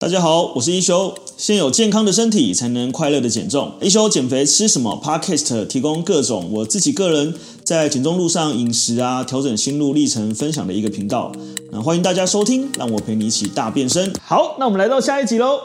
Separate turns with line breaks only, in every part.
大家好，我是一休。先有健康的身体，才能快乐的减重。一休减肥吃什么？Podcast 提供各种我自己个人在减重路上饮食啊，调整心路历程分享的一个频道。那欢迎大家收听，让我陪你一起大变身。好，那我们来到下一集喽。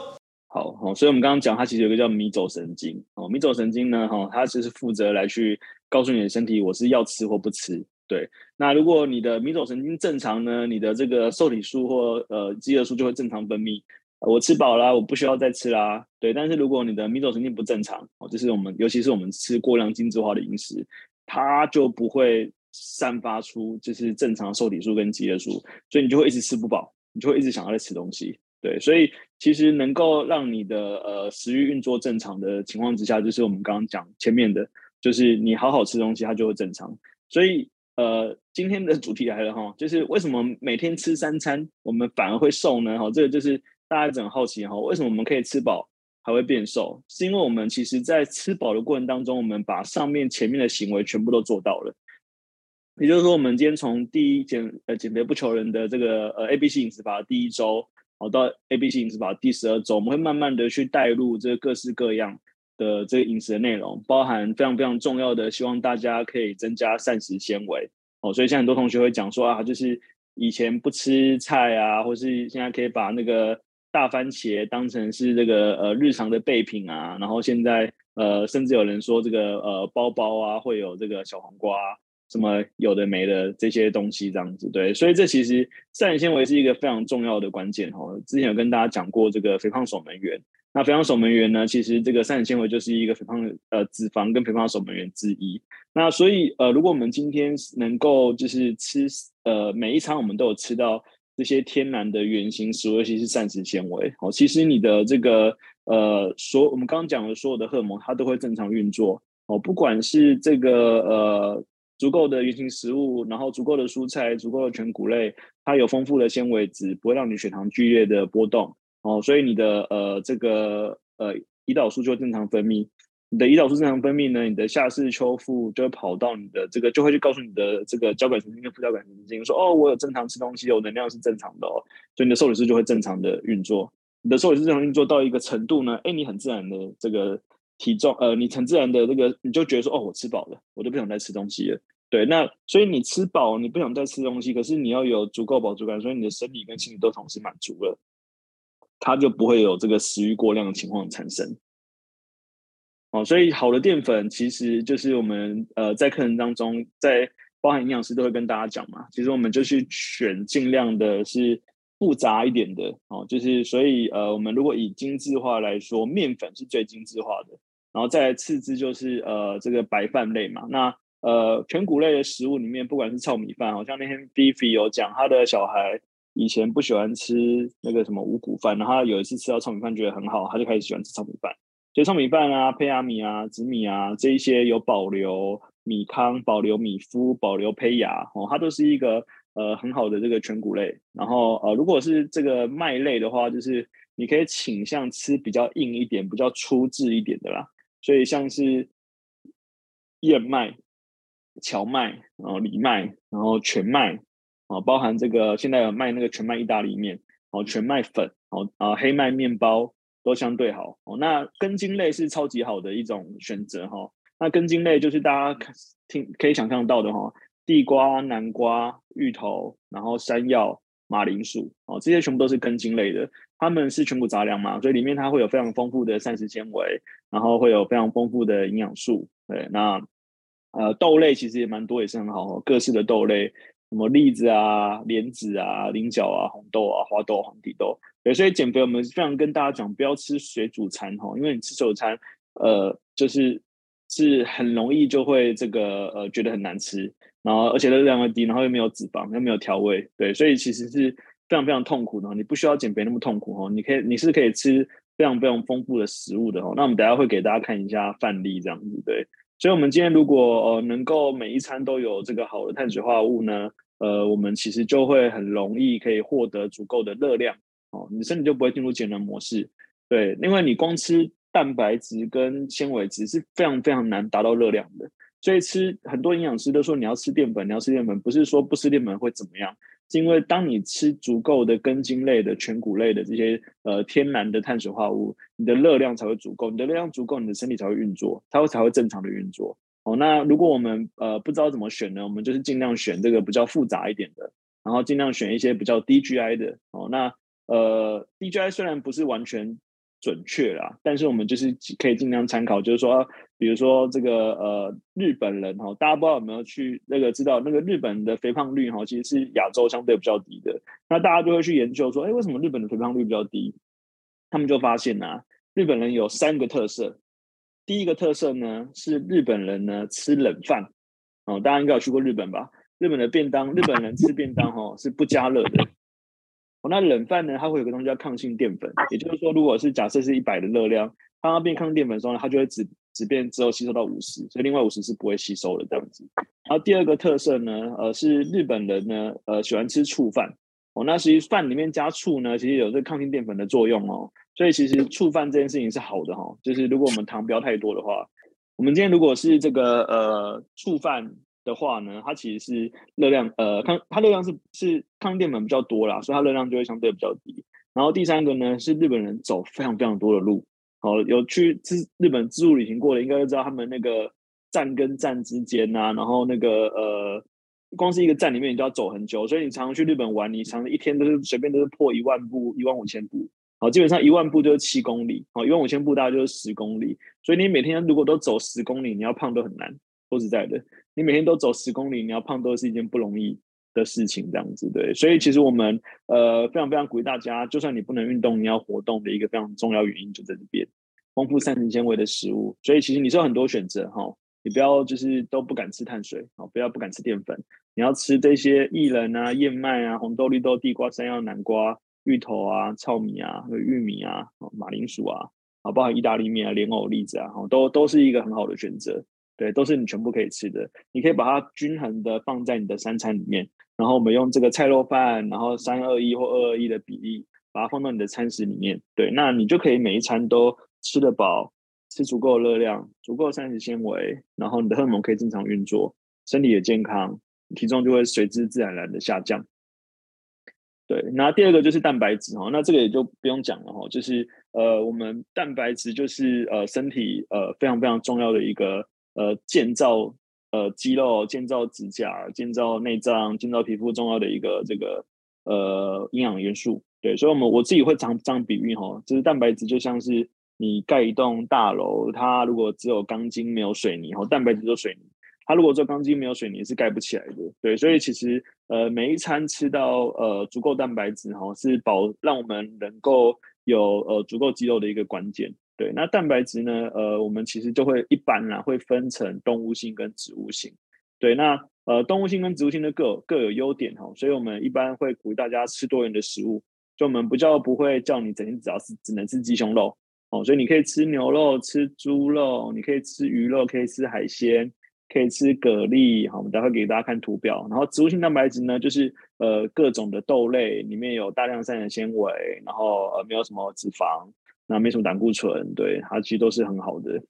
好，好，所以我们刚刚讲，它其实有一个叫迷走神经。哦，迷走神经呢，哈，它就是负责来去告诉你的身体，我是要吃或不吃。对，那如果你的迷走神经正常呢，你的这个受体素或呃饥饿素就会正常分泌。我吃饱了，我不需要再吃啦。对，但是如果你的迷走神经不正常，哦，就是我们，尤其是我们吃过量精致化的饮食，它就不会散发出就是正常瘦体素跟饥饿素，所以你就会一直吃不饱，你就会一直想要再吃东西。对，所以其实能够让你的呃食欲运作正常的情况之下，就是我们刚刚讲前面的，就是你好好吃东西，它就会正常。所以呃，今天的主题来了哈，就是为什么每天吃三餐，我们反而会瘦呢？哈，这个就是。大家一直很好奇哈，为什么我们可以吃饱还会变瘦？是因为我们其实，在吃饱的过程当中，我们把上面前面的行为全部都做到了。也就是说，我们今天从第一减呃减肥不求人的这个呃 A B C 饮食法第一周，好到 A B C 饮食法第十二周，我们会慢慢的去带入这各式各样的这个饮食的内容，包含非常非常重要的，希望大家可以增加膳食纤维。哦，所以现在很多同学会讲说啊，就是以前不吃菜啊，或是现在可以把那个。大番茄当成是这个呃日常的备品啊，然后现在呃甚至有人说这个呃包包啊会有这个小黄瓜，什么有的没的这些东西这样子，对，所以这其实膳食纤维是一个非常重要的关键哦。之前有跟大家讲过这个肥胖守门员，那肥胖守门员呢，其实这个膳食纤维就是一个肥胖呃脂肪跟肥胖守门员之一。那所以呃如果我们今天能够就是吃呃每一餐我们都有吃到。这些天然的原型食物，尤其是膳食纤维，哦，其实你的这个呃，所我们刚刚讲的所有的荷尔蒙，它都会正常运作，哦，不管是这个呃足够的原型食物，然后足够的蔬菜，足够的全谷类，它有丰富的纤维质，不会让你血糖剧烈的波动，哦，所以你的呃这个呃胰岛素就正常分泌。你的胰岛素正常分泌呢，你的下视丘腹就会跑到你的这个，就会去告诉你的这个交感神经跟副交感神经说，哦，我有正常吃东西，我能量是正常的哦，所以你的瘦体素就会正常的运作。你的瘦体素正常运作到一个程度呢，哎，你很自然的这个体重，呃，你很自然的这个，你就觉得说，哦，我吃饱了，我就不想再吃东西了。对，那所以你吃饱，你不想再吃东西，可是你要有足够饱足感，所以你的生理跟心理都同时满足了，它就不会有这个食欲过量的情况产生。哦，所以好的淀粉其实就是我们呃在课程当中，在包含营养师都会跟大家讲嘛，其实我们就去选尽量的是复杂一点的哦，就是所以呃我们如果以精致化来说，面粉是最精致化的，然后再次之就是呃这个白饭类嘛，那呃全谷类的食物里面，不管是糙米饭，好像那天 Fifi 有讲他的小孩以前不喜欢吃那个什么五谷饭，然后有一次吃到糙米饭觉得很好，他就开始喜欢吃糙米饭。所以糙米饭啊、胚芽米啊、紫米啊这一些有保留米糠、保留米麸、保留胚芽哦，它都是一个呃很好的这个全谷类。然后呃，如果是这个麦类的话，就是你可以倾向吃比较硬一点、比较粗制一点的啦。所以像是燕麦、荞麦、然后藜麦、然后全麦啊，包含这个现在有卖那个全麦意大利面哦、全麦粉哦啊、黑麦面包。都相对好哦。那根茎类是超级好的一种选择哈。那根茎类就是大家听可以想象到的哈，地瓜、南瓜、芋头，然后山药、马铃薯哦，这些全部都是根茎类的。它们是全谷杂粮嘛，所以里面它会有非常丰富的膳食纤维，然后会有非常丰富的营养素。对，那呃豆类其实也蛮多，也是很好，各式的豆类。什么栗子啊、莲子啊、菱角啊、红豆啊、花豆、黄体豆，对，所以减肥我们非常跟大家讲，不要吃水煮餐哈，因为你吃水煮餐，呃，就是是很容易就会这个呃觉得很难吃，然后而且热量又低，然后又没有脂肪，又没有调味，对，所以其实是非常非常痛苦的。你不需要减肥那么痛苦哈，你可以你是可以吃非常非常丰富的食物的哈。那我们等下会给大家看一下范例这样子，对。所以，我们今天如果呃能够每一餐都有这个好的碳水化合物呢，呃，我们其实就会很容易可以获得足够的热量哦，你身体就不会进入节能模式。对，另外你光吃蛋白质跟纤维质是非常非常难达到热量的。所以吃很多营养师都说你要吃淀粉，你要吃淀粉，不是说不吃淀粉会怎么样，是因为当你吃足够的根茎类的全谷类的这些呃天然的碳水化合物，你的热量才会足够，你的热量足够，你的身体才会运作，它会才会正常的运作。哦，那如果我们呃不知道怎么选呢？我们就是尽量选这个比较复杂一点的，然后尽量选一些比较低 GI 的。哦，那呃，DJI 虽然不是完全准确啦，但是我们就是可以尽量参考，就是说，比如说这个呃日本人哈，大家不知道有没有去那个知道那个日本的肥胖率哈，其实是亚洲相对比较低的。那大家就会去研究说，哎，为什么日本的肥胖率比较低？他们就发现呐，日本人有三个特色。第一个特色呢是日本人呢吃冷饭哦，大家应该有去过日本吧？日本的便当，日本人吃便当哈是不加热的。那冷饭呢？它会有个东西叫抗性淀粉，也就是说，如果是假设是一百的热量，当它变抗性淀粉的时候呢，它就会只只变之后吸收到五十，所以另外五十是不会吸收的这样子。然后第二个特色呢，呃，是日本人呢，呃，喜欢吃醋饭哦。那其实饭里面加醋呢，其实有这个抗性淀粉的作用哦。所以其实醋饭这件事情是好的哈、哦，就是如果我们糖不要太多的话，我们今天如果是这个呃醋饭。的话呢，它其实是热量，呃，抗它热量是是抗淀粉比较多啦，所以它热量就会相对比较低。然后第三个呢，是日本人走非常非常多的路，好，有去自日本自助旅行过的，应该都知道他们那个站跟站之间啊，然后那个呃，光是一个站里面你就要走很久，所以你常常去日本玩，你常常一天都是随便都是破一万步、一万五千步，好，基本上一万步就是七公里，好，一万五千步大概就是十公里，所以你每天如果都走十公里，你要胖都很难，说实在的。你每天都走十公里，你要胖都是一件不容易的事情，这样子对。所以其实我们呃非常非常鼓励大家，就算你不能运动，你要活动的一个非常重要原因就在这边，丰富膳食纤维的食物。所以其实你是有很多选择哈，你不要就是都不敢吃碳水啊，不要不敢吃淀粉，你要吃这些薏仁啊、燕麦啊、红豆、绿豆、地瓜、山药、南瓜、芋头啊、糙米啊、玉米啊、马铃薯啊，啊，包含意大利面啊、莲藕、栗子啊，都都是一个很好的选择。对，都是你全部可以吃的。你可以把它均衡的放在你的三餐里面，然后我们用这个菜肉饭，然后三二一或二二一的比例，把它放到你的餐食里面。对，那你就可以每一餐都吃得饱，吃足够的热量，足够膳食纤维，然后你的荷尔蒙可以正常运作，身体也健康，体重就会随之自然而然的下降。对，那第二个就是蛋白质哈，那这个也就不用讲了哈，就是呃，我们蛋白质就是呃身体呃非常非常重要的一个。呃，建造呃肌肉、建造指甲、建造内脏、建造皮肤重要的一个这个呃营养元素。对，所以，我们我自己会常这样比喻哈，就是蛋白质就像是你盖一栋大楼，它如果只有钢筋没有水泥，哈，蛋白质就水泥，它如果只有钢筋没有水泥是盖不起来的。对，所以其实呃每一餐吃到呃足够蛋白质哈，是保让我们能够有呃足够肌肉的一个关键。对，那蛋白质呢？呃，我们其实就会一般啦，会分成动物性跟植物性。对，那呃，动物性跟植物性的各有各有优点哈，所以我们一般会鼓励大家吃多元的食物。就我们不叫不会叫你整天只要是只能吃鸡胸肉哦，所以你可以吃牛肉、吃猪肉，你可以吃鱼肉，可以吃海鲜，可以吃蛤蜊。好，我们待会给大家看图表。然后植物性蛋白质呢，就是呃各种的豆类里面有大量膳食纤维，然后呃没有什么脂肪。那没什么胆固醇，对，它其实都是很好的。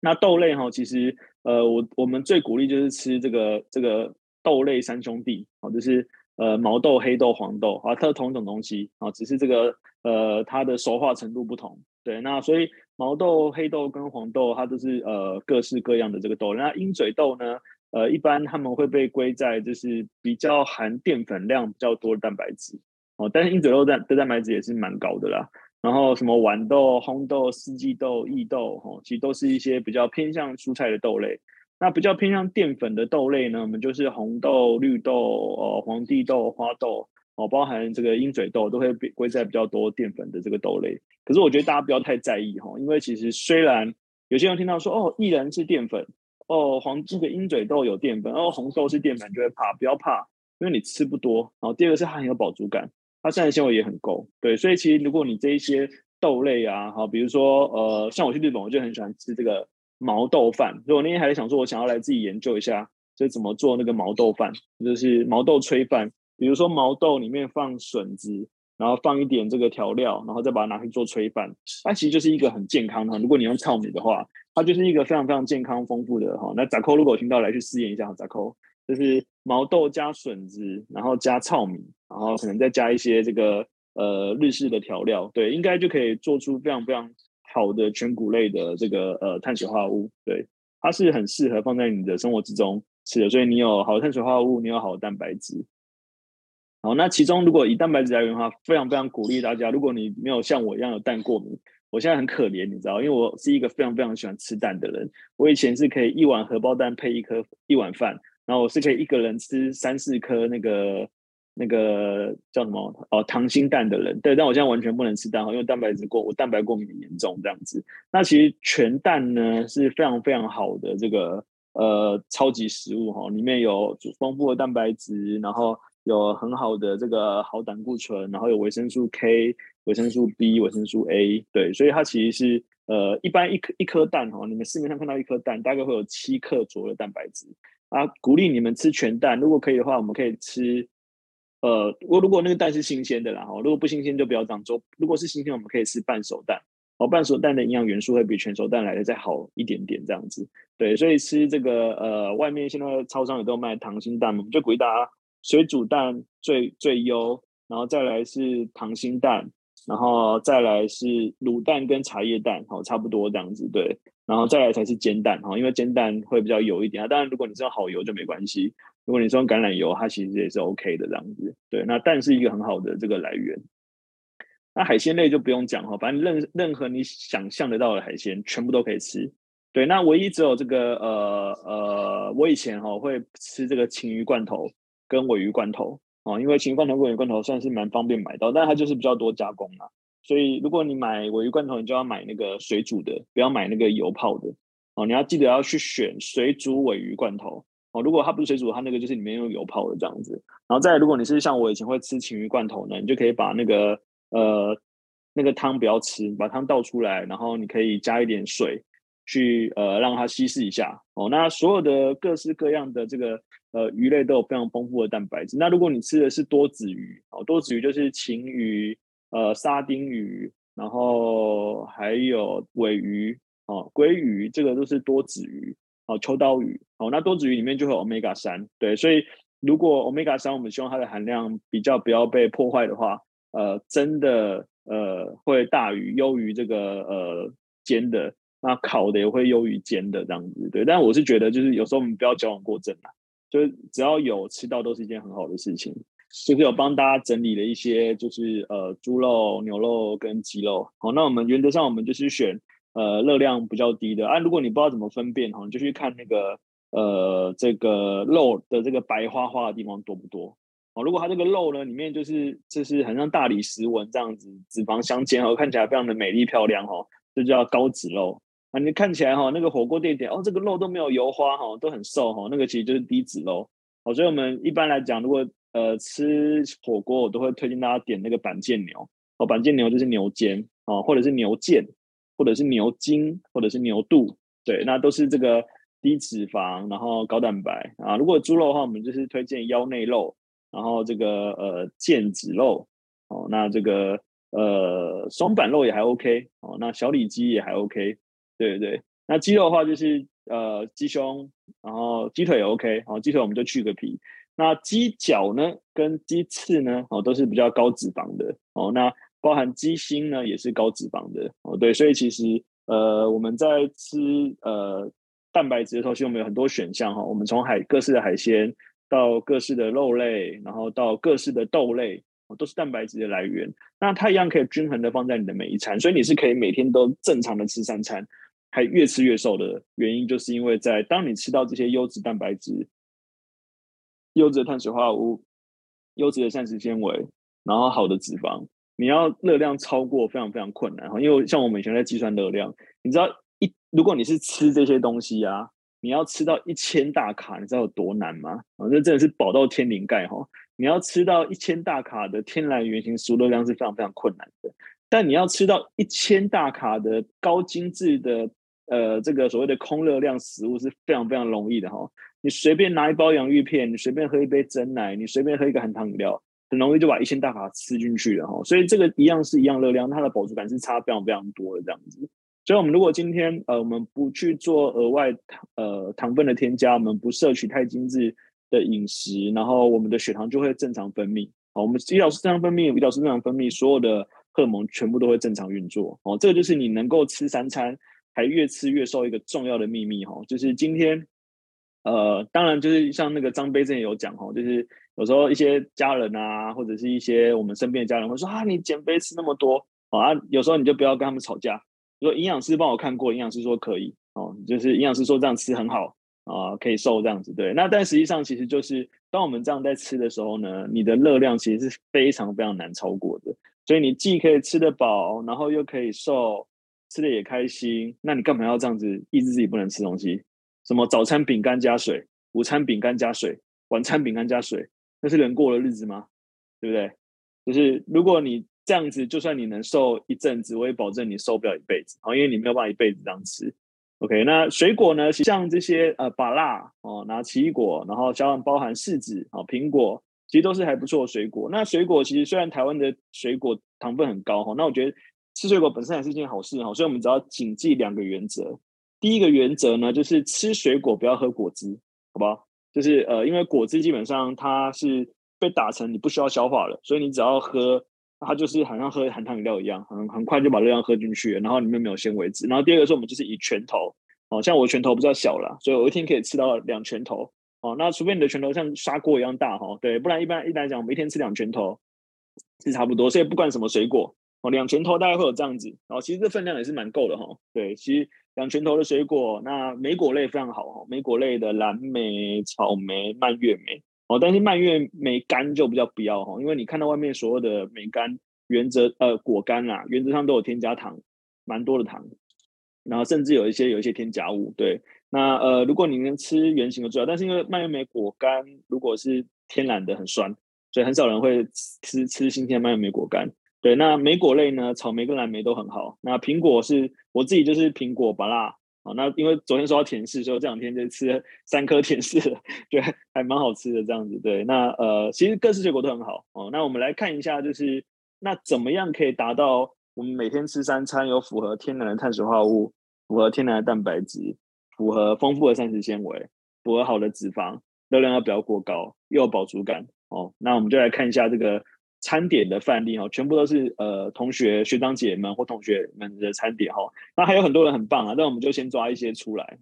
那豆类哈，其实呃，我我们最鼓励就是吃这个这个豆类三兄弟，哦，就是呃毛豆、黑豆、黄豆啊，它是同一种东西啊，只是这个呃它的熟化程度不同。对，那所以毛豆、黑豆跟黄豆，它都是呃各式各样的这个豆。那鹰嘴豆呢，呃，一般他们会被归在就是比较含淀粉量比较多的蛋白质哦，但是鹰嘴豆蛋的蛋白质也是蛮高的啦。然后什么豌豆、红豆、四季豆、薏豆，哈，其实都是一些比较偏向蔬菜的豆类。那比较偏向淀粉的豆类呢，我们就是红豆、绿豆、呃，黄地豆、花豆，哦，包含这个鹰嘴豆，都会归在比较多淀粉的这个豆类。可是我觉得大家不要太在意哈，因为其实虽然有些人听到说哦，薏仁是淀粉，哦，黄这个鹰嘴豆有淀粉，哦，红豆是淀粉，就会怕，不要怕，因为你吃不多。然后第二个是它很有饱足感。它膳食纤维也很够，对，所以其实如果你这一些豆类啊，好，比如说呃，像我去日本，我就很喜欢吃这个毛豆饭。所以我那天还在想说，我想要来自己研究一下，就怎么做那个毛豆饭，就是毛豆炊饭。比如说毛豆里面放笋子，然后放一点这个调料，然后再把它拿去做炊饭。它其实就是一个很健康的，如果你用糙米的话，它就是一个非常非常健康丰富的哈。那杂扣如果听到来去试验一下，杂扣。就是毛豆加笋子，然后加糙米，然后可能再加一些这个呃日式的调料，对，应该就可以做出非常非常好的全谷类的这个呃碳水化合物，对，它是很适合放在你的生活之中吃的，所以你有好的碳水化合物，你有好的蛋白质。好，那其中如果以蛋白质来源的话，非常非常鼓励大家，如果你没有像我一样有蛋过敏，我现在很可怜，你知道，因为我是一个非常非常喜欢吃蛋的人。我以前是可以一碗荷包蛋配一颗一碗饭，然后我是可以一个人吃三四颗那个那个叫什么哦糖心蛋的人。对，但我现在完全不能吃蛋，因为蛋白质过我蛋白过敏很严重这样子。那其实全蛋呢是非常非常好的这个呃超级食物哈，里面有丰富的蛋白质，然后。有很好的这个好胆固醇，然后有维生素 K、维生素 B、维生素 A，对，所以它其实是呃，一般一颗一颗蛋哈，你们市面上看到一颗蛋大概会有七克左右的蛋白质啊，鼓励你们吃全蛋，如果可以的话，我们可以吃呃，如果如果那个蛋是新鲜的啦哈，如果不新鲜就不要这样做，如果是新鲜，我们可以吃半熟蛋，哦，半熟蛋的营养元素会比全熟蛋来的再好一点点这样子，对，所以吃这个呃，外面现在超商也都卖溏心蛋嘛，我们就鼓励大家。水煮蛋最最优，然后再来是溏心蛋，然后再来是卤蛋跟茶叶蛋，好，差不多这样子，对，然后再来才是煎蛋，哈，因为煎蛋会比较油一点啊。当然，如果你是用好油就没关系，如果你是用橄榄油，它其实也是 OK 的这样子，对。那蛋是一个很好的这个来源。那海鲜类就不用讲哈，反正任任何你想象得到的海鲜，全部都可以吃。对，那唯一只有这个呃呃，我以前哈会吃这个鯖鱼罐头。跟鮪鱼罐头哦，因为鯖鱼罐头、鮪鱼罐头算是蛮方便买到，但它就是比较多加工嘛。所以如果你买鮪鱼罐头，你就要买那个水煮的，不要买那个油泡的哦。你要记得要去选水煮鮪鱼罐头哦。如果它不是水煮，它那个就是里面用油泡的这样子。然后再，如果你是像我以前会吃鯖鱼罐头呢，你就可以把那个呃那个汤不要吃，把汤倒出来，然后你可以加一点水去呃让它稀释一下哦。那所有的各式各样的这个。呃，鱼类都有非常丰富的蛋白质。那如果你吃的是多子鱼哦，多子鱼就是鯖鱼、呃沙丁鱼，然后还有尾鱼哦、鲑鱼，这个都是多子鱼哦，秋刀鱼哦。那多子鱼里面就会有 omega 三，对，所以如果 omega 三我们希望它的含量比较不要被破坏的话，呃，真的呃会大于优于这个呃煎的，那烤的也会优于煎的这样子，对。但我是觉得就是有时候我们不要矫枉过正啊。就是只要有吃到都是一件很好的事情，就是有帮大家整理了一些，就是呃猪肉、牛肉跟鸡肉。好，那我们原则上我们就是选呃热量比较低的啊。如果你不知道怎么分辨哈，你就去看那个呃这个肉的这个白花花的地方多不多。哦，如果它这个肉呢里面就是就是很像大理石纹这样子，脂肪相间哦，看起来非常的美丽漂亮哦，这叫高脂肉。啊，你看起来哈，那个火锅店点哦，这个肉都没有油花哈，都很瘦哈，那个其实就是低脂肉。好，所以我们一般来讲，如果呃吃火锅，我都会推荐大家点那个板腱牛。哦，板腱牛就是牛肩哦，或者是牛腱，或者是牛筋，或者是牛肚，对，那都是这个低脂肪，然后高蛋白啊。如果猪肉的话，我们就是推荐腰内肉，然后这个呃腱子肉哦，那这个呃松板肉也还 OK 哦，那小里脊也还 OK。对对，那鸡肉的话就是呃鸡胸，然后鸡腿也 OK，然后鸡腿我们就去个皮。那鸡脚呢，跟鸡翅呢，哦都是比较高脂肪的哦。那包含鸡心呢，也是高脂肪的哦。对，所以其实呃我们在吃呃蛋白质的时候，其实我们有很多选项哈。我们从海各式的海鲜到各式的肉类，然后到各式的豆类，哦都是蛋白质的来源。那它一样可以均衡的放在你的每一餐，所以你是可以每天都正常的吃三餐。还越吃越瘦的原因，就是因为在当你吃到这些优质蛋白质、优质的碳水化合物、优质的膳食纤维，然后好的脂肪，你要热量超过非常非常困难哈。因为像我们以前在计算热量，你知道一如果你是吃这些东西啊，你要吃到一千大卡，你知道有多难吗？啊，这真的是饱到天灵盖哈！你要吃到一千大卡的天然原型食物热量是非常非常困难的，但你要吃到一千大卡的高精致的。呃，这个所谓的空热量食物是非常非常容易的哈。你随便拿一包洋芋片，你随便喝一杯珍奶，你随便喝一个含糖饮料，很容易就把一千大卡吃进去了哈。所以这个一样是一样热量，它的饱足感是差非常非常多的这样子。所以，我们如果今天呃，我们不去做额外呃糖分的添加，我们不摄取太精致的饮食，然后我们的血糖就会正常分泌。好，我们胰岛素正常分泌，胰岛素正常分泌，所有的荷尔蒙全部都会正常运作。哦，这个就是你能够吃三餐还越吃越瘦一个重要的秘密。哈，就是今天，呃，当然就是像那个张杯之前有讲，哈，就是有时候一些家人啊，或者是一些我们身边的家人会说啊，你减肥吃那么多，啊，有时候你就不要跟他们吵架。说营养师帮我看过，营养师说可以，哦，就是营养师说这样吃很好。啊、可以瘦这样子，对。那但实际上，其实就是当我们这样在吃的时候呢，你的热量其实是非常非常难超过的。所以你既可以吃得饱，然后又可以瘦，吃的也开心。那你干嘛要这样子抑制自己不能吃东西？什么早餐饼干加水，午餐饼干加水，晚餐饼干加水，那是人过的日子吗？对不对？就是如果你这样子，就算你能瘦一阵子，我也保证你瘦不了一辈子啊，因为你没有办法一辈子这样吃。OK，那水果呢？像这些呃，芭乐哦，拿奇异果，然后加上包含柿子、哦、苹果，其实都是还不错的水果。那水果其实虽然台湾的水果糖分很高哈、哦，那我觉得吃水果本身还是一件好事哈、所以我们只要谨记两个原则。第一个原则呢，就是吃水果不要喝果汁，好不好？就是呃，因为果汁基本上它是被打成你不需要消化了，所以你只要喝。它就是好像喝含糖饮料一样，很很快就把热量喝进去，然后里面没有纤维质。然后第二个是我们就是以拳头，哦，像我拳头比较小了，所以我一天可以吃到两拳头，哦，那除非你的拳头像砂锅一样大哈，对，不然一般一般来讲，我们一天吃两拳头是差不多。所以不管什么水果，哦，两拳头大概会有这样子，然后其实这分量也是蛮够的哈，对，其实两拳头的水果，那莓果类非常好哈，莓果类的蓝莓、草莓、蔓越莓。哦，但是蔓越莓干就比较不要哈，因为你看到外面所有的莓干，原则呃果干啦，原则上都有添加糖，蛮多的糖，然后甚至有一些有一些添加物。对，那呃如果你能吃原型的最好，但是因为蔓越莓果干如果是天然的很酸，所以很少人会吃吃新鲜蔓越莓果干。对，那莓果类呢，草莓跟蓝莓都很好。那苹果是我自己就是苹果芭乐。好，那因为昨天说到甜柿，所以这两天就吃了 三颗甜柿，对，还蛮好吃的这样子。对，那呃，其实各式水果都很好哦。那我们来看一下，就是那怎么样可以达到我们每天吃三餐有符合天然的碳水化合物，符合天然的蛋白质，符合丰富的膳食纤维，符合好的脂肪，热量要不要过高，又有饱足感哦。那我们就来看一下这个。餐点的范例哈，全部都是呃同学学长姐们或同学们的餐点哈。那还有很多人很棒啊，那我们就先抓一些出来。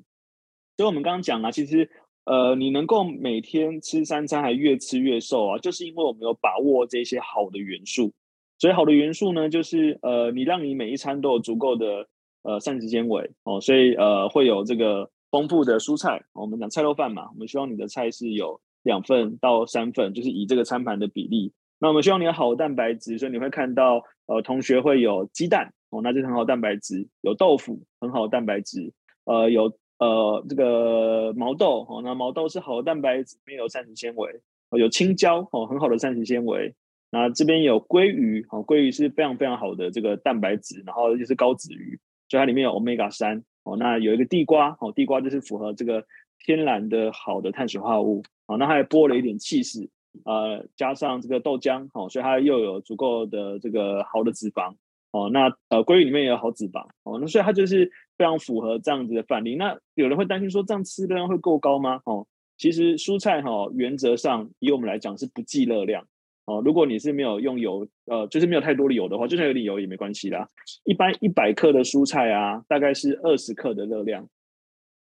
所以我们刚刚讲啊，其实呃你能够每天吃三餐还越吃越瘦啊，就是因为我们有把握这些好的元素。所以好的元素呢，就是呃你让你每一餐都有足够的呃膳食纤维哦，所以呃会有这个丰富的蔬菜。我们讲菜肉饭嘛，我们希望你的菜是有两份到三份，就是以这个餐盘的比例。那我们希望你有好的蛋白质，所以你会看到，呃，同学会有鸡蛋哦，那就是很好的蛋白质；有豆腐，很好的蛋白质；呃，有呃这个毛豆哦，那毛豆是好的蛋白质，里面有膳食纤维；哦，有青椒哦，很好的膳食纤维。那这边有鲑鱼哦，鲑鱼是非常非常好的这个蛋白质，然后又是高脂鱼，所以它里面有 Omega 三哦。那有一个地瓜哦，地瓜就是符合这个天然的好的碳水化合物哦。那还剥了一点气势。呃，加上这个豆浆，哦，所以它又有足够的这个好的脂肪，哦，那呃，鲑鱼里面也有好脂肪，哦，那所以它就是非常符合这样子的范例。那有人会担心说，这样吃热量会够高吗？哦，其实蔬菜哈、哦，原则上以我们来讲是不计热量，哦，如果你是没有用油，呃，就是没有太多的油的话，就算有点油也没关系啦。一般一百克的蔬菜啊，大概是二十克的热量，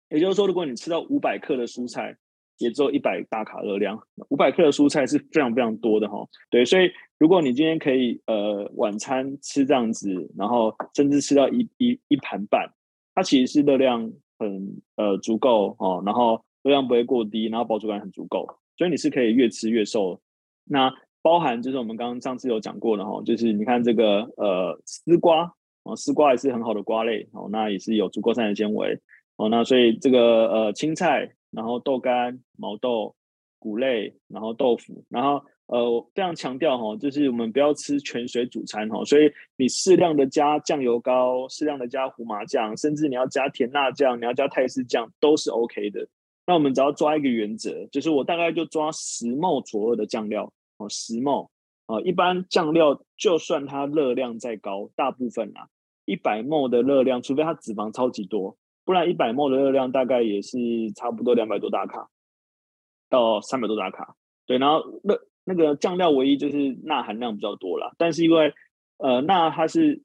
也就是说，如果你吃到五百克的蔬菜。也只有一百大卡热量，五百克的蔬菜是非常非常多的哈。对，所以如果你今天可以呃晚餐吃这样子，然后甚至吃到一一一盘半，它其实是热量很呃足够哦，然后热量不会过低，然后饱足感很足够，所以你是可以越吃越瘦。那包含就是我们刚刚上次有讲过的哈，就是你看这个呃丝瓜哦，丝瓜也是很好的瓜类哦，那也是有足够膳食纤维哦，那所以这个呃青菜。然后豆干、毛豆、谷类，然后豆腐，然后呃，我非常强调哈，就是我们不要吃全水煮餐哈，所以你适量的加酱油膏，适量的加胡麻酱，甚至你要加甜辣酱，你要加泰式酱都是 OK 的。那我们只要抓一个原则，就是我大概就抓十 ml 左右的酱料哦，十 ml 啊，一般酱料就算它热量再高，大部分啊，一百 m 的热量，除非它脂肪超级多。不然一百 ml 的热量大概也是差不多两百多大卡，到三百多大卡。对，然后那那个酱料唯一就是钠含量比较多啦，但是因为呃钠它是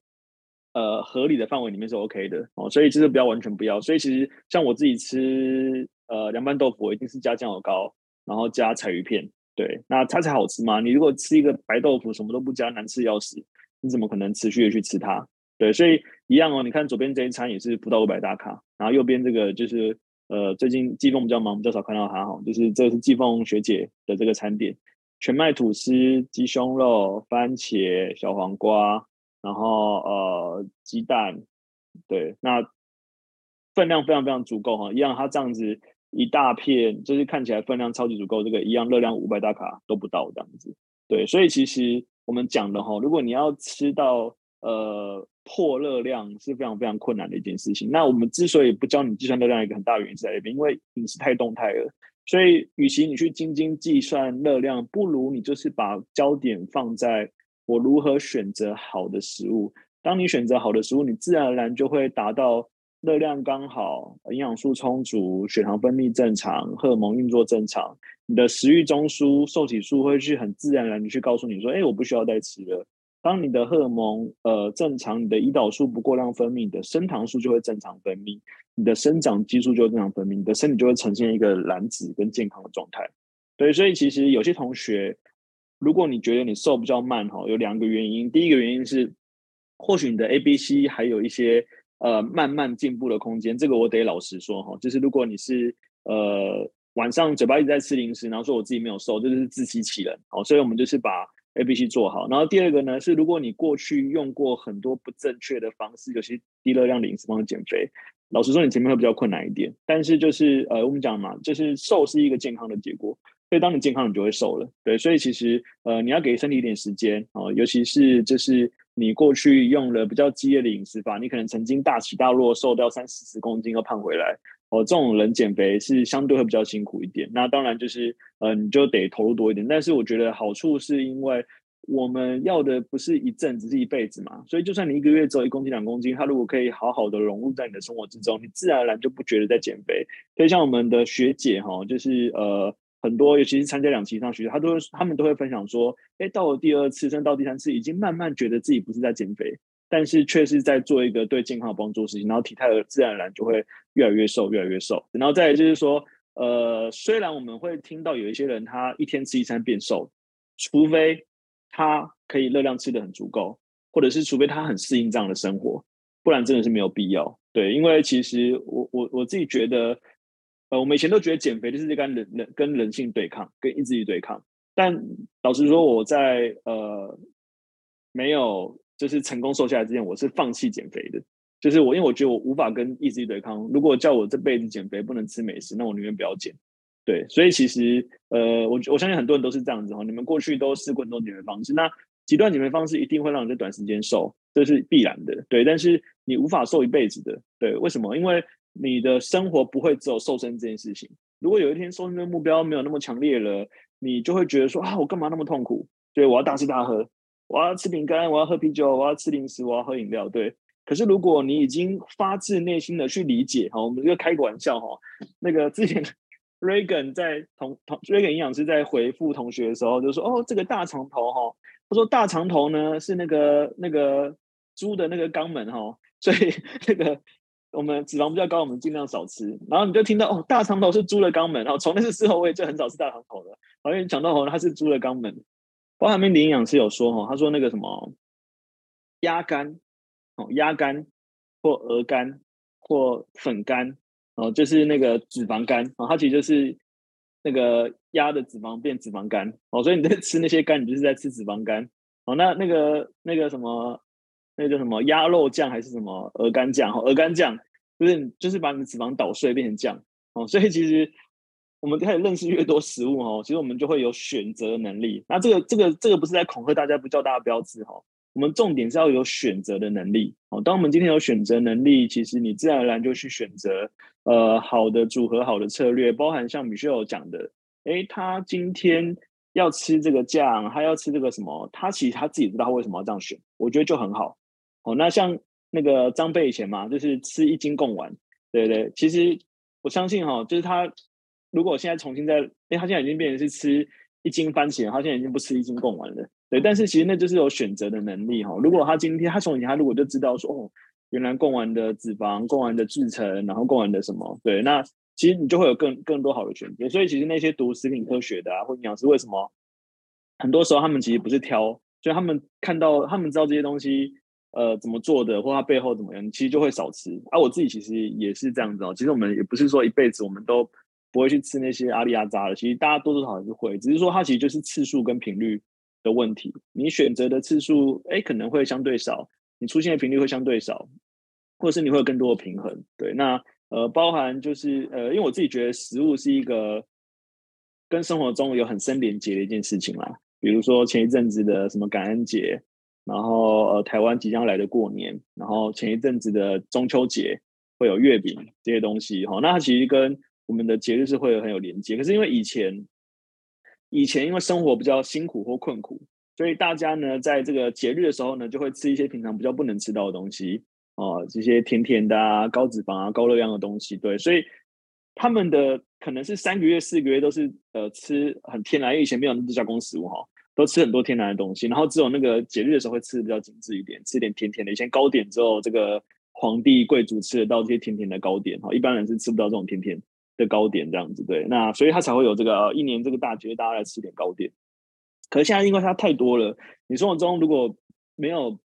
呃合理的范围里面是 OK 的哦，所以就是不要完全不要。所以其实像我自己吃呃凉拌豆腐，我一定是加酱油膏，然后加柴鱼片。对，那它才好吃嘛。你如果吃一个白豆腐，什么都不加，难吃要死，你怎么可能持续的去吃它？对，所以一样哦。你看左边这一餐也是不到五百大卡，然后右边这个就是。呃，最近季凤比较忙，比较少看到它哈。就是这个是季凤学姐的这个餐点，全麦吐司、鸡胸肉、番茄、小黄瓜，然后呃鸡蛋，对，那分量非常非常足够哈。一样，它这样子一大片，就是看起来分量超级足够，这个一样热量五百大卡都不到这样子。对，所以其实我们讲的哈，如果你要吃到呃。破热量是非常非常困难的一件事情。那我们之所以不教你计算热量，一个很大原因是在这边，因为饮食太动态了。所以，与其你去斤斤计算热量，不如你就是把焦点放在我如何选择好的食物。当你选择好的食物，你自然而然就会达到热量刚好、营养素充足、血糖分泌正常、荷尔蒙运作正常。你的食欲中枢、受体素会去很自然而然的去告诉你说：“哎，我不需要再吃了。”当你的荷尔蒙呃正常，你的胰岛素不过量分泌，你的升糖素就会正常分泌，你的生长激素就会正常分泌，你的身体就会呈现一个燃脂跟健康的状态。对，所以其实有些同学，如果你觉得你瘦比较慢哈，有两个原因。第一个原因是，或许你的 A、B、C 还有一些呃慢慢进步的空间。这个我得老实说哈，就是如果你是呃晚上嘴巴一直在吃零食，然后说我自己没有瘦，这就是自欺欺人。好，所以我们就是把。A、B、C 做好，然后第二个呢是，如果你过去用过很多不正确的方式，尤其低热量的饮食方式减肥，老实说，你前面会比较困难一点。但是就是呃，我们讲嘛，就是瘦是一个健康的结果，所以当你健康，你就会瘦了。对，所以其实呃，你要给身体一点时间啊，尤其是就是你过去用了比较激烈的饮食法，你可能曾经大起大落，瘦掉三四十公斤又胖回来。哦，这种人减肥是相对会比较辛苦一点。那当然就是，呃，你就得投入多一点。但是我觉得好处是因为我们要的不是一阵子，是一辈子嘛。所以就算你一个月只有一公斤、两公斤，它如果可以好好的融入在你的生活之中，你自然而然就不觉得在减肥。所以像我们的学姐哈，就是呃很多，尤其是参加两期以上学姐，她都会他们都会分享说，哎，到了第二次甚至到第三次，已经慢慢觉得自己不是在减肥。但是却是在做一个对健康有帮助的事情，然后体态自然而然就会越来越瘦，越来越瘦。然后再来就是说，呃，虽然我们会听到有一些人他一天吃一餐变瘦，除非他可以热量吃的很足够，或者是除非他很适应这样的生活，不然真的是没有必要。对，因为其实我我我自己觉得，呃，我们以前都觉得减肥就是跟人人跟人性对抗，跟意志力对抗。但老实说，我在呃没有。就是成功瘦下来之前，我是放弃减肥的。就是我，因为我觉得我无法跟意志力对抗。如果叫我这辈子减肥不能吃美食，那我宁愿不要减。对，所以其实呃，我我相信很多人都是这样子哈。你们过去都试过很多减肥方式，那极端减肥方式一定会让你在短时间瘦，这是必然的。对，但是你无法瘦一辈子的。对，为什么？因为你的生活不会只有瘦身这件事情。如果有一天瘦身的目标没有那么强烈了，你就会觉得说啊，我干嘛那么痛苦？对，我要大吃大喝。我要吃饼干，我要喝啤酒，我要吃零食，我要喝饮料。对，可是如果你已经发自内心的去理解，哈，我们就开个玩笑哈。那个之前 Reagan 在同同 Reagan 营养师在回复同学的时候，就说：“哦，这个大肠头哈，他说大肠头呢是那个那个猪的那个肛门哈，所以那个我们脂肪比较高，我们尽量少吃。然后你就听到哦，大肠头是猪的肛门，然后从那次之后，我也就很少吃大肠头了。好像讲到哦，它是猪的肛门。”包含面的营养师有说哈，他说那个什么鸭肝哦，鸭肝或鹅肝或粉肝哦，就是那个脂肪肝哦，它其实就是那个鸭的脂肪变脂肪肝哦，所以你在吃那些肝，你就是在吃脂肪肝哦。那那个那个什么，那个叫什么鸭肉酱还是什么鹅肝酱哈？鹅肝酱就是就是把你的脂肪捣碎变成酱哦，所以其实。我们开始认识越多食物哦，其实我们就会有选择能力。那这个这个这个不是在恐吓大家，不叫大家不要吃哈。我们重点是要有选择的能力。哦，当我们今天有选择能力，其实你自然而然就去选择呃好的组合、好的策略，包含像 Michelle 讲的，诶，他今天要吃这个酱，他要吃这个什么，他其实他自己知道为什么要这样选，我觉得就很好。哦，那像那个张贝以前嘛，就是吃一斤贡丸，对不对？其实我相信哈，就是他。如果现在重新再，因为他现在已经变成是吃一斤番茄，他现在已经不吃一斤贡丸了。对，但是其实那就是有选择的能力哈。如果他今天他从以前他如果就知道说哦，原来贡丸的脂肪、贡丸的制成，然后贡丸的什么，对，那其实你就会有更更多好的选择。所以其实那些读食品科学的啊，或营养师为什么很多时候他们其实不是挑，就他们看到他们知道这些东西呃怎么做的，或它背后怎么样，其实就会少吃。而、啊、我自己其实也是这样子哦。其实我们也不是说一辈子我们都不会去吃那些阿里阿扎的，其实大家多多少少是会，只是说它其实就是次数跟频率。的问题，你选择的次数，哎，可能会相对少，你出现的频率会相对少，或者是你会有更多的平衡。对，那呃，包含就是呃，因为我自己觉得食物是一个跟生活中有很深连接的一件事情啦。比如说前一阵子的什么感恩节，然后呃，台湾即将来的过年，然后前一阵子的中秋节会有月饼这些东西，哈，那它其实跟我们的节日是会很有连接。可是因为以前。以前因为生活比较辛苦或困苦，所以大家呢，在这个节日的时候呢，就会吃一些平常比较不能吃到的东西哦，这些甜甜的啊、高脂肪啊、高热量的东西。对，所以他们的可能是三个月、四个月都是呃吃很天然，因为以前没有那么多加工食物哈，都吃很多天然的东西。然后只有那个节日的时候会吃的比较精致一点，吃点甜甜的。以前糕点之后这个皇帝贵族吃得到这些甜甜的糕点哈，一般人是吃不到这种甜甜的糕点这样子，对，那所以他才会有这个、呃、一年这个大节，大家来吃点糕点。可是现在因为它太多了，你生活中如果没有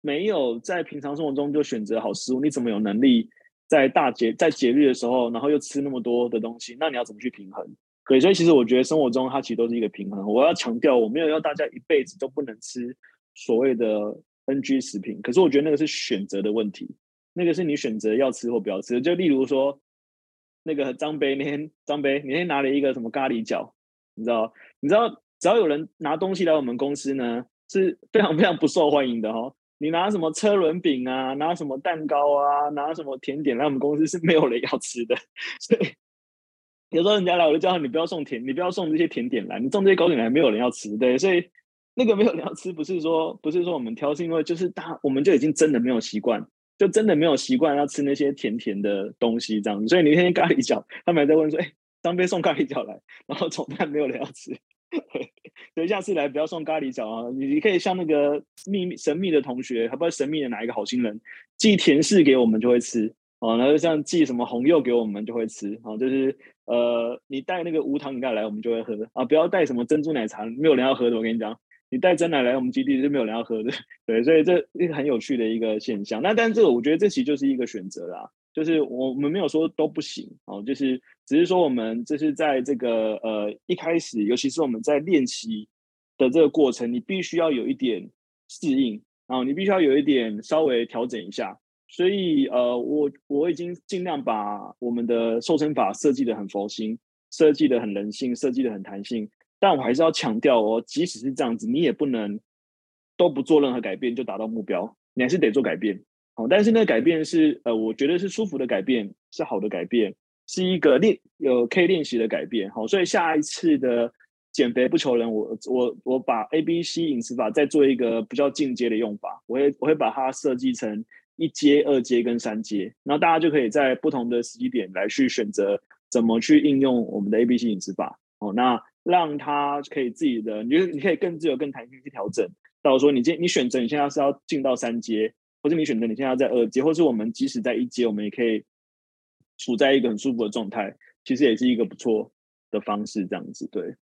没有在平常生活中就选择好食物，你怎么有能力在大节在节日的时候，然后又吃那么多的东西？那你要怎么去平衡？可以，所以其实我觉得生活中它其实都是一个平衡。我要强调，我没有要大家一辈子都不能吃所谓的 NG 食品，可是我觉得那个是选择的问题，那个是你选择要吃或不要吃。就例如说。那个张杯那天，张杯那天拿了一个什么咖喱饺，你知道？你知道，只要有人拿东西来我们公司呢，是非常 非常不受欢迎的哦。你拿什么车轮饼啊，拿什么蛋糕啊，拿什么甜点来我们公司是没有人要吃的。所以有时候人家来，我就叫你不要送甜，你不要送这些甜点来，你送这些糕点来，没有人要吃。对，所以那个没有人要吃，不是说不是说我们挑，是因为就是大我们就已经真的没有习惯。就真的没有习惯要吃那些甜甜的东西这样子，所以你那天咖喱饺，他们还在问说：“哎、张飞送咖喱饺来，然后怎么办？没有人要吃。”所以下次来不要送咖喱饺啊！你你可以像那个秘密神秘的同学，还不知道神秘的哪一个好心人寄甜食给我们就会吃哦，然后像寄什么红柚给我们就会吃哦，就是呃，你带那个无糖饮料来，我们就会喝啊，不要带什么珍珠奶茶，没有人要喝的，我跟你讲。你带真奶来我们基地是没有人要喝的，对，所以这一个很有趣的一个现象。那但是这个我觉得这其实就是一个选择啦，就是我们没有说都不行哦，就是只是说我们这是在这个呃一开始，尤其是我们在练习的这个过程，你必须要有一点适应，啊你必须要有一点稍微调整一下。所以呃，我我已经尽量把我们的瘦身法设计的很佛心，设计的很人性，设计的很弹性。但我还是要强调哦，即使是这样子，你也不能都不做任何改变就达到目标，你还是得做改变。好，但是那个改变是呃，我觉得是舒服的改变，是好的改变，是一个练有可以练习的改变。好，所以下一次的减肥不求人，我我我把 A B C 饮食法再做一个比较进阶的用法，我会我会把它设计成一阶、二阶跟三阶，然后大家就可以在不同的时机点来去选择怎么去应用我们的 A B C 饮食法。哦，那。让他可以自己的，你觉得你可以更自由、更弹性去调整。到时候说你今你选择你现在是要进到三阶，或是你选择你现在要在二阶，或是我们即使在一阶，我们也可以处在一个很舒服的状态，其实也是一个不错的方式，这样子对。